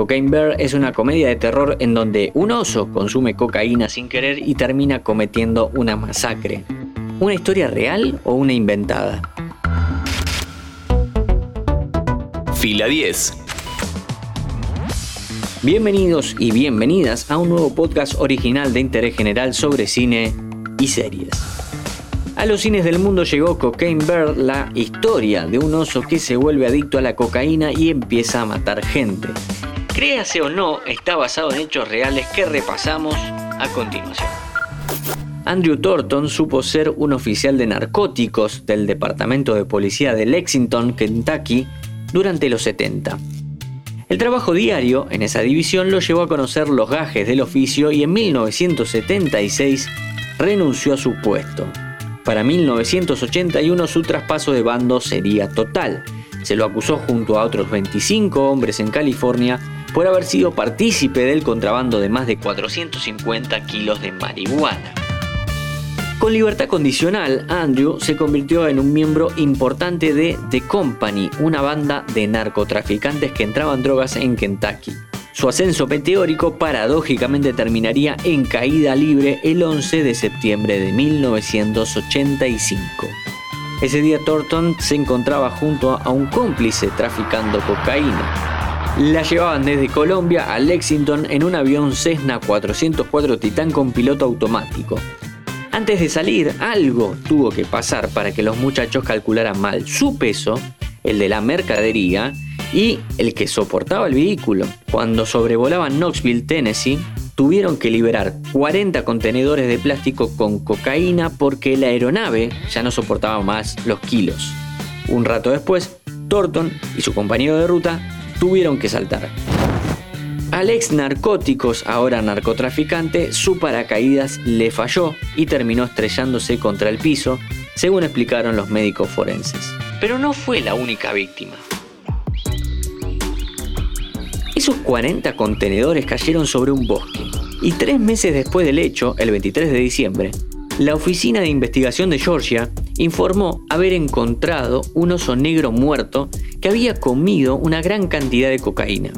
Cocaine Bear es una comedia de terror en donde un oso consume cocaína sin querer y termina cometiendo una masacre. ¿Una historia real o una inventada? Fila 10. Bienvenidos y bienvenidas a un nuevo podcast original de interés general sobre cine y series. A los cines del mundo llegó Cocaine Bear, la historia de un oso que se vuelve adicto a la cocaína y empieza a matar gente. Créase o no, está basado en hechos reales que repasamos a continuación. Andrew Thornton supo ser un oficial de narcóticos del Departamento de Policía de Lexington, Kentucky, durante los 70. El trabajo diario en esa división lo llevó a conocer los gajes del oficio y en 1976 renunció a su puesto. Para 1981 su traspaso de bando sería total. Se lo acusó junto a otros 25 hombres en California por haber sido partícipe del contrabando de más de 450 kilos de marihuana. Con libertad condicional, Andrew se convirtió en un miembro importante de The Company, una banda de narcotraficantes que entraban drogas en Kentucky. Su ascenso meteórico paradójicamente terminaría en caída libre el 11 de septiembre de 1985. Ese día Thornton se encontraba junto a un cómplice traficando cocaína. La llevaban desde Colombia a Lexington en un avión Cessna 404 Titan con piloto automático. Antes de salir, algo tuvo que pasar para que los muchachos calcularan mal su peso, el de la mercadería, y el que soportaba el vehículo. Cuando sobrevolaban Knoxville, Tennessee, tuvieron que liberar 40 contenedores de plástico con cocaína porque la aeronave ya no soportaba más los kilos. Un rato después, Thornton y su compañero de ruta tuvieron que saltar. Al ex narcóticos, ahora narcotraficante, su paracaídas le falló y terminó estrellándose contra el piso, según explicaron los médicos forenses. Pero no fue la única víctima. Esos 40 contenedores cayeron sobre un bosque. Y tres meses después del hecho, el 23 de diciembre, la Oficina de Investigación de Georgia informó haber encontrado un oso negro muerto que había comido una gran cantidad de cocaína.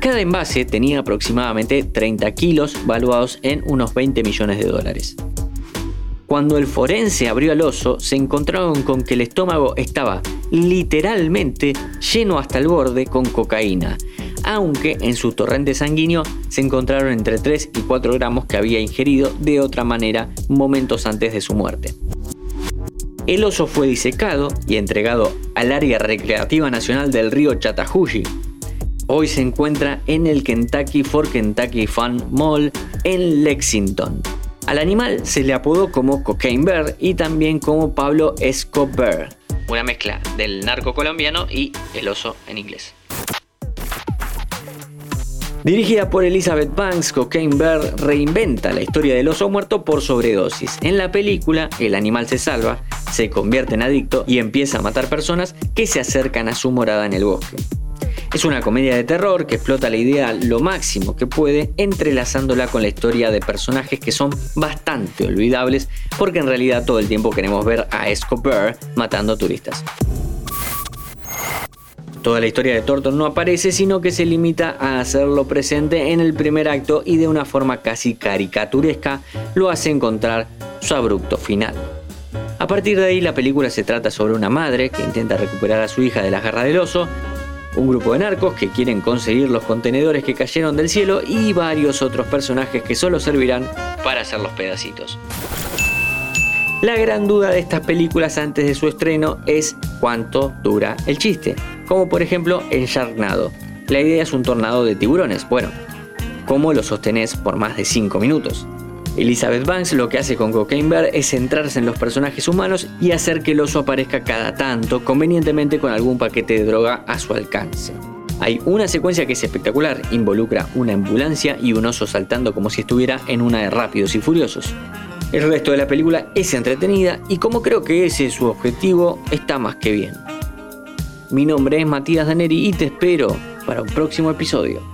Cada envase tenía aproximadamente 30 kilos, valuados en unos 20 millones de dólares. Cuando el forense abrió al oso, se encontraron con que el estómago estaba literalmente lleno hasta el borde con cocaína, aunque en su torrente sanguíneo se encontraron entre 3 y 4 gramos que había ingerido de otra manera momentos antes de su muerte. El oso fue disecado y entregado al área recreativa nacional del río Chattahoochee. Hoy se encuentra en el Kentucky for Kentucky Fun Mall en Lexington. Al animal se le apodó como Cocaine Bear y también como Pablo Escobar, una mezcla del narco colombiano y el oso en inglés. Dirigida por Elizabeth Banks, Cocaine Bear reinventa la historia del oso muerto por sobredosis. En la película, el animal se salva, se convierte en adicto y empieza a matar personas que se acercan a su morada en el bosque. Es una comedia de terror que explota la idea lo máximo que puede, entrelazándola con la historia de personajes que son bastante olvidables, porque en realidad todo el tiempo queremos ver a Escobar matando turistas. Toda la historia de Thornton no aparece, sino que se limita a hacerlo presente en el primer acto y de una forma casi caricaturesca lo hace encontrar su abrupto final. A partir de ahí la película se trata sobre una madre que intenta recuperar a su hija de las garras del oso, un grupo de narcos que quieren conseguir los contenedores que cayeron del cielo y varios otros personajes que solo servirán para hacer los pedacitos. La gran duda de estas películas antes de su estreno es cuánto dura el chiste, como por ejemplo en Sharknado. La idea es un tornado de tiburones, bueno, ¿cómo lo sostenés por más de 5 minutos? Elizabeth Banks lo que hace con Cocaine Bear es centrarse en los personajes humanos y hacer que el oso aparezca cada tanto, convenientemente con algún paquete de droga a su alcance. Hay una secuencia que es espectacular, involucra una ambulancia y un oso saltando como si estuviera en una de Rápidos y Furiosos. El resto de la película es entretenida y como creo que ese es su objetivo, está más que bien. Mi nombre es Matías Daneri y te espero para un próximo episodio.